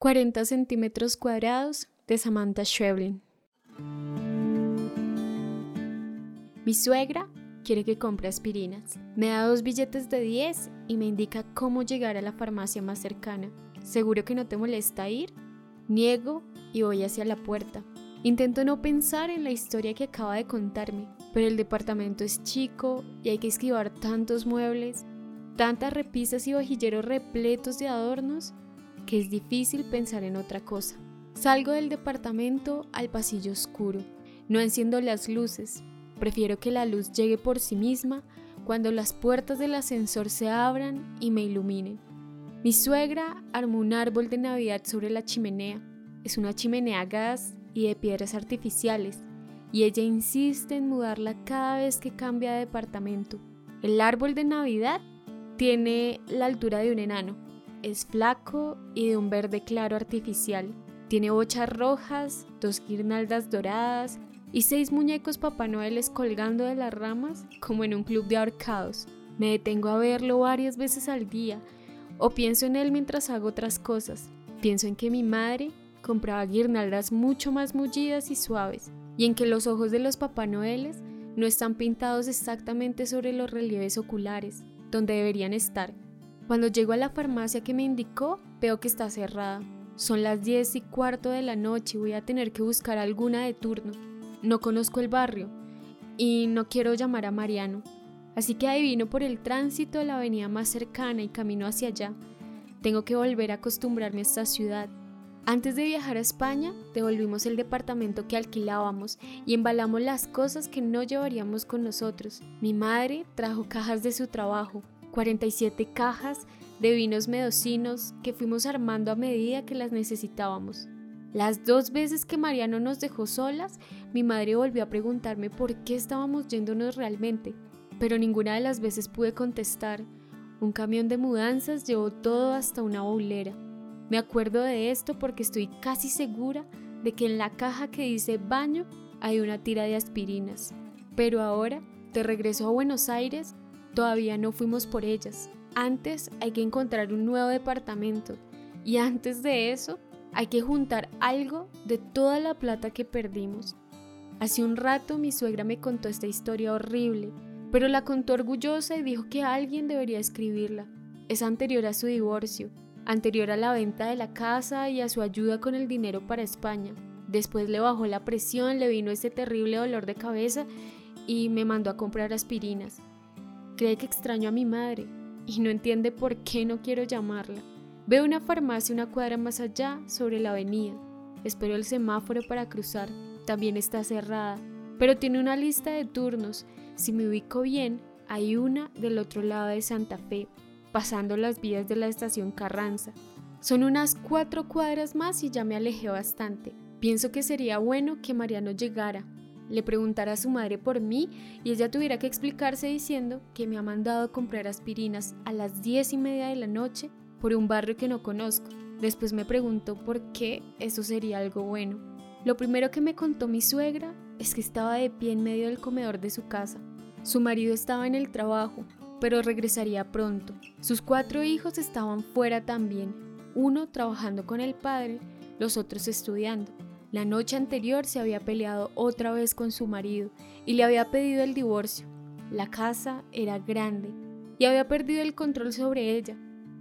40 centímetros cuadrados de Samantha Schweblin. Mi suegra quiere que compre aspirinas. Me da dos billetes de 10 y me indica cómo llegar a la farmacia más cercana. ¿Seguro que no te molesta ir? Niego y voy hacia la puerta. Intento no pensar en la historia que acaba de contarme, pero el departamento es chico y hay que esquivar tantos muebles, tantas repisas y vajilleros repletos de adornos que es difícil pensar en otra cosa. Salgo del departamento al pasillo oscuro. No enciendo las luces. Prefiero que la luz llegue por sí misma cuando las puertas del ascensor se abran y me iluminen. Mi suegra armó un árbol de Navidad sobre la chimenea. Es una chimenea a gas y de piedras artificiales, y ella insiste en mudarla cada vez que cambia de departamento. El árbol de Navidad tiene la altura de un enano es flaco y de un verde claro artificial. Tiene bochas rojas, dos guirnaldas doradas y seis muñecos Papá Noeles colgando de las ramas como en un club de ahorcados. Me detengo a verlo varias veces al día o pienso en él mientras hago otras cosas. Pienso en que mi madre compraba guirnaldas mucho más mullidas y suaves y en que los ojos de los Papá Noeles no están pintados exactamente sobre los relieves oculares, donde deberían estar. Cuando llego a la farmacia que me indicó, veo que está cerrada. Son las 10 y cuarto de la noche y voy a tener que buscar alguna de turno. No conozco el barrio y no quiero llamar a Mariano. Así que adivino por el tránsito de la avenida más cercana y camino hacia allá. Tengo que volver a acostumbrarme a esta ciudad. Antes de viajar a España, devolvimos el departamento que alquilábamos y embalamos las cosas que no llevaríamos con nosotros. Mi madre trajo cajas de su trabajo, 47 cajas de vinos medocinos que fuimos armando a medida que las necesitábamos. Las dos veces que Mariano nos dejó solas, mi madre volvió a preguntarme por qué estábamos yéndonos realmente, pero ninguna de las veces pude contestar. Un camión de mudanzas llevó todo hasta una baulera. Me acuerdo de esto porque estoy casi segura de que en la caja que dice baño hay una tira de aspirinas. Pero ahora, de regreso a Buenos Aires, Todavía no fuimos por ellas. Antes hay que encontrar un nuevo departamento y antes de eso hay que juntar algo de toda la plata que perdimos. Hace un rato mi suegra me contó esta historia horrible, pero la contó orgullosa y dijo que alguien debería escribirla. Es anterior a su divorcio, anterior a la venta de la casa y a su ayuda con el dinero para España. Después le bajó la presión, le vino ese terrible dolor de cabeza y me mandó a comprar aspirinas. Cree que extraño a mi madre y no entiende por qué no quiero llamarla. Veo una farmacia una cuadra más allá, sobre la avenida. Espero el semáforo para cruzar. También está cerrada, pero tiene una lista de turnos. Si me ubico bien, hay una del otro lado de Santa Fe, pasando las vías de la estación Carranza. Son unas cuatro cuadras más y ya me alejé bastante. Pienso que sería bueno que Mariano llegara, le preguntara a su madre por mí y ella tuviera que explicarse diciendo que me ha mandado a comprar aspirinas a las diez y media de la noche por un barrio que no conozco. Después me preguntó por qué eso sería algo bueno. Lo primero que me contó mi suegra es que estaba de pie en medio del comedor de su casa. Su marido estaba en el trabajo, pero regresaría pronto. Sus cuatro hijos estaban fuera también, uno trabajando con el padre, los otros estudiando. La noche anterior se había peleado otra vez con su marido y le había pedido el divorcio. La casa era grande y había perdido el control sobre ella.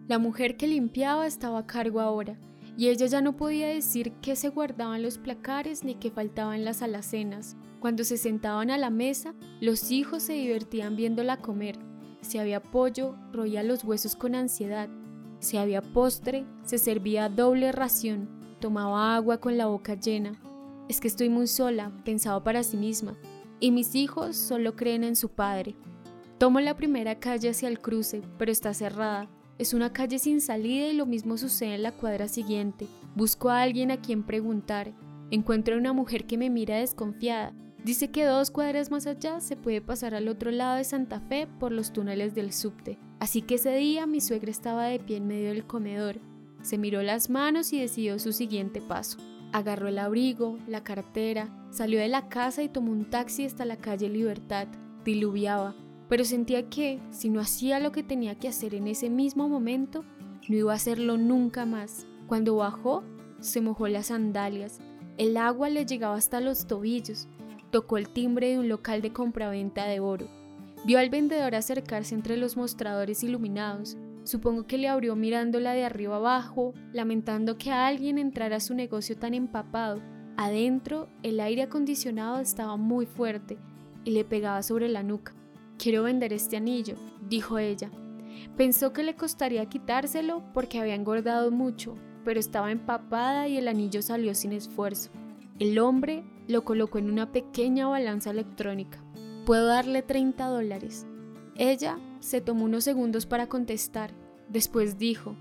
La mujer que limpiaba estaba a cargo ahora y ella ya no podía decir qué se guardaban los placares ni qué faltaban las alacenas. Cuando se sentaban a la mesa, los hijos se divertían viéndola comer. Si había pollo, roía los huesos con ansiedad. Si había postre, se servía doble ración Tomaba agua con la boca llena. Es que estoy muy sola, pensaba para sí misma, y mis hijos solo creen en su padre. Tomo la primera calle hacia el cruce, pero está cerrada. Es una calle sin salida y lo mismo sucede en la cuadra siguiente. Busco a alguien a quien preguntar. Encuentro a una mujer que me mira desconfiada. Dice que dos cuadras más allá se puede pasar al otro lado de Santa Fe por los túneles del subte. Así que ese día mi suegra estaba de pie en medio del comedor. Se miró las manos y decidió su siguiente paso. Agarró el abrigo, la cartera, salió de la casa y tomó un taxi hasta la calle Libertad. Diluviaba, pero sentía que, si no hacía lo que tenía que hacer en ese mismo momento, no iba a hacerlo nunca más. Cuando bajó, se mojó las sandalias. El agua le llegaba hasta los tobillos. Tocó el timbre de un local de compraventa de oro. Vio al vendedor acercarse entre los mostradores iluminados. Supongo que le abrió mirándola de arriba abajo, lamentando que alguien entrara a su negocio tan empapado. Adentro, el aire acondicionado estaba muy fuerte y le pegaba sobre la nuca. Quiero vender este anillo, dijo ella. Pensó que le costaría quitárselo porque había engordado mucho, pero estaba empapada y el anillo salió sin esfuerzo. El hombre lo colocó en una pequeña balanza electrónica. Puedo darle 30 dólares. Ella se tomó unos segundos para contestar. Después dijo,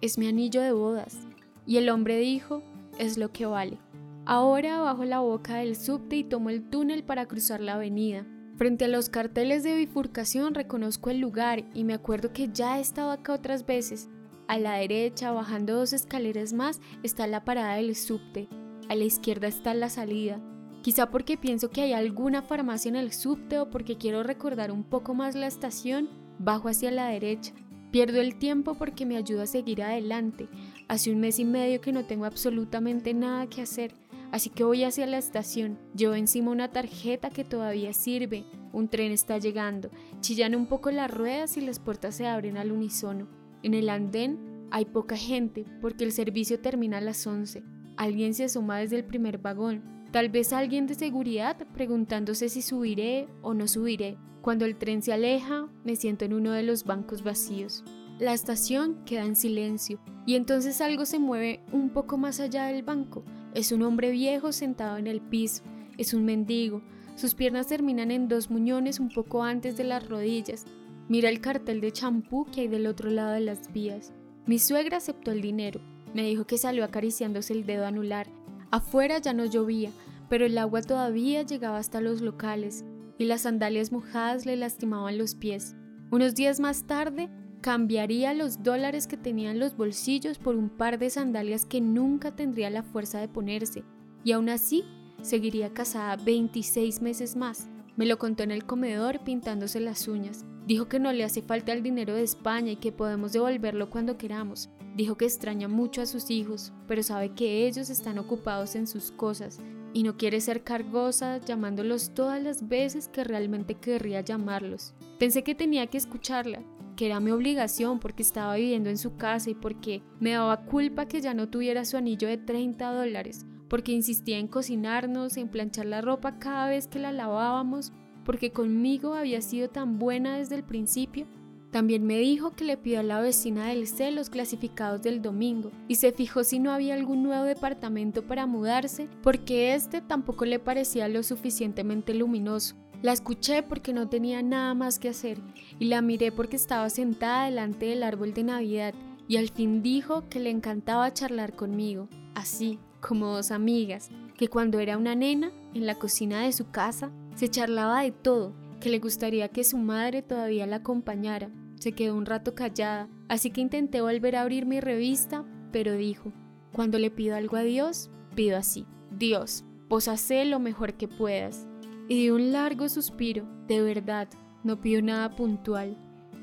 es mi anillo de bodas. Y el hombre dijo, es lo que vale. Ahora bajo la boca del subte y tomo el túnel para cruzar la avenida. Frente a los carteles de bifurcación reconozco el lugar y me acuerdo que ya he estado acá otras veces. A la derecha, bajando dos escaleras más, está la parada del subte. A la izquierda está la salida. Quizá porque pienso que hay alguna farmacia en el subte o porque quiero recordar un poco más la estación, bajo hacia la derecha. Pierdo el tiempo porque me ayuda a seguir adelante. Hace un mes y medio que no tengo absolutamente nada que hacer. Así que voy hacia la estación, llevo encima una tarjeta que todavía sirve, un tren está llegando, chillan un poco las ruedas y las puertas se abren al unísono. En el andén hay poca gente porque el servicio termina a las 11. Alguien se asoma desde el primer vagón, tal vez alguien de seguridad preguntándose si subiré o no subiré. Cuando el tren se aleja, me siento en uno de los bancos vacíos. La estación queda en silencio y entonces algo se mueve un poco más allá del banco. Es un hombre viejo sentado en el piso, es un mendigo, sus piernas terminan en dos muñones un poco antes de las rodillas. Mira el cartel de champú que hay del otro lado de las vías. Mi suegra aceptó el dinero, me dijo que salió acariciándose el dedo anular. Afuera ya no llovía, pero el agua todavía llegaba hasta los locales y las sandalias mojadas le lastimaban los pies. Unos días más tarde, Cambiaría los dólares que tenía en los bolsillos por un par de sandalias que nunca tendría la fuerza de ponerse, y aún así seguiría casada 26 meses más. Me lo contó en el comedor pintándose las uñas. Dijo que no le hace falta el dinero de España y que podemos devolverlo cuando queramos. Dijo que extraña mucho a sus hijos, pero sabe que ellos están ocupados en sus cosas y no quiere ser cargosa llamándolos todas las veces que realmente querría llamarlos. Pensé que tenía que escucharla, que era mi obligación porque estaba viviendo en su casa y porque me daba culpa que ya no tuviera su anillo de 30 dólares, porque insistía en cocinarnos, en planchar la ropa cada vez que la lavábamos, porque conmigo había sido tan buena desde el principio. También me dijo que le pidió a la vecina del C los clasificados del domingo y se fijó si no había algún nuevo departamento para mudarse porque este tampoco le parecía lo suficientemente luminoso. La escuché porque no tenía nada más que hacer y la miré porque estaba sentada delante del árbol de Navidad y al fin dijo que le encantaba charlar conmigo, así como dos amigas, que cuando era una nena, en la cocina de su casa, se charlaba de todo, que le gustaría que su madre todavía la acompañara. Se quedó un rato callada, así que intenté volver a abrir mi revista, pero dijo, cuando le pido algo a Dios, pido así, Dios, vos hacé lo mejor que puedas, y de un largo suspiro, de verdad, no pido nada puntual.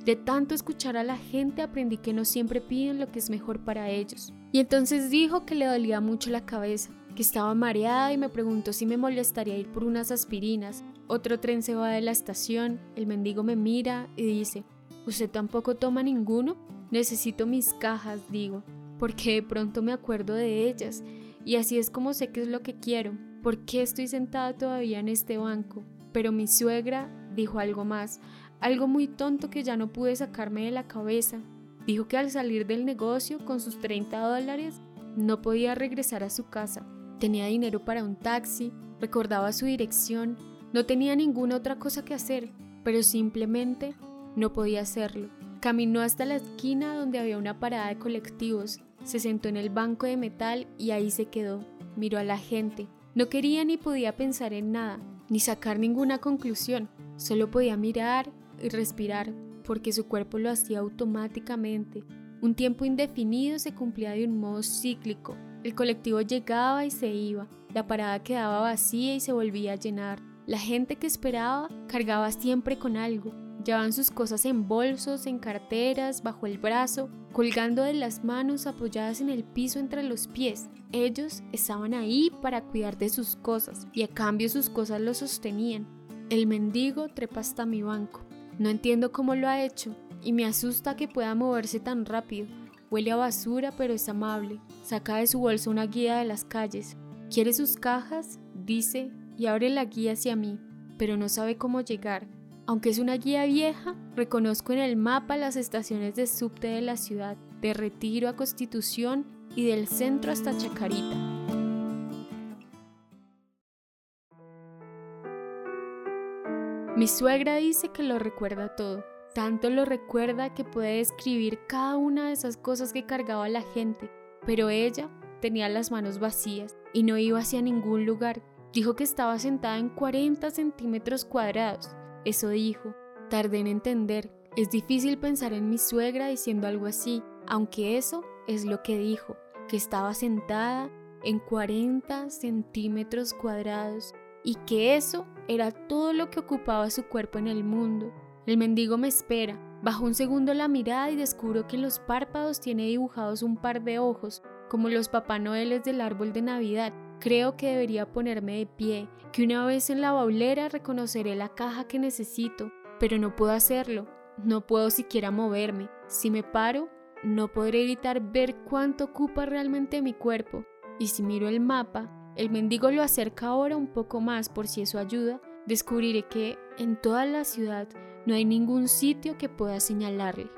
De tanto escuchar a la gente aprendí que no siempre piden lo que es mejor para ellos. Y entonces dijo que le dolía mucho la cabeza, que estaba mareada y me preguntó si me molestaría ir por unas aspirinas. Otro tren se va de la estación, el mendigo me mira y dice, ¿usted tampoco toma ninguno? Necesito mis cajas, digo, porque de pronto me acuerdo de ellas y así es como sé qué es lo que quiero. ¿Por qué estoy sentada todavía en este banco? Pero mi suegra dijo algo más, algo muy tonto que ya no pude sacarme de la cabeza. Dijo que al salir del negocio con sus 30 dólares no podía regresar a su casa. Tenía dinero para un taxi, recordaba su dirección, no tenía ninguna otra cosa que hacer, pero simplemente no podía hacerlo. Caminó hasta la esquina donde había una parada de colectivos, se sentó en el banco de metal y ahí se quedó. Miró a la gente, no quería ni podía pensar en nada, ni sacar ninguna conclusión, solo podía mirar y respirar, porque su cuerpo lo hacía automáticamente. Un tiempo indefinido se cumplía de un modo cíclico. El colectivo llegaba y se iba, la parada quedaba vacía y se volvía a llenar. La gente que esperaba cargaba siempre con algo. Llevaban sus cosas en bolsos, en carteras, bajo el brazo, colgando de las manos apoyadas en el piso entre los pies. Ellos estaban ahí para cuidar de sus cosas y a cambio sus cosas lo sostenían. El mendigo trepa hasta mi banco. No entiendo cómo lo ha hecho y me asusta que pueda moverse tan rápido. Huele a basura pero es amable. Saca de su bolsa una guía de las calles. Quiere sus cajas, dice, y abre la guía hacia mí, pero no sabe cómo llegar. Aunque es una guía vieja, reconozco en el mapa las estaciones de subte de la ciudad, de Retiro a Constitución y del centro hasta Chacarita. Mi suegra dice que lo recuerda todo. Tanto lo recuerda que puede describir cada una de esas cosas que cargaba la gente, pero ella tenía las manos vacías y no iba hacia ningún lugar. Dijo que estaba sentada en 40 centímetros cuadrados. Eso dijo. Tardé en entender. Es difícil pensar en mi suegra diciendo algo así, aunque eso es lo que dijo, que estaba sentada en 40 centímetros cuadrados y que eso era todo lo que ocupaba su cuerpo en el mundo. El mendigo me espera. Bajo un segundo la mirada y descubro que en los párpados tiene dibujados un par de ojos, como los Papá Noeles del árbol de Navidad. Creo que debería ponerme de pie, que una vez en la baulera reconoceré la caja que necesito, pero no puedo hacerlo, no puedo siquiera moverme. Si me paro, no podré evitar ver cuánto ocupa realmente mi cuerpo. Y si miro el mapa, el mendigo lo acerca ahora un poco más por si eso ayuda, descubriré que en toda la ciudad no hay ningún sitio que pueda señalarle.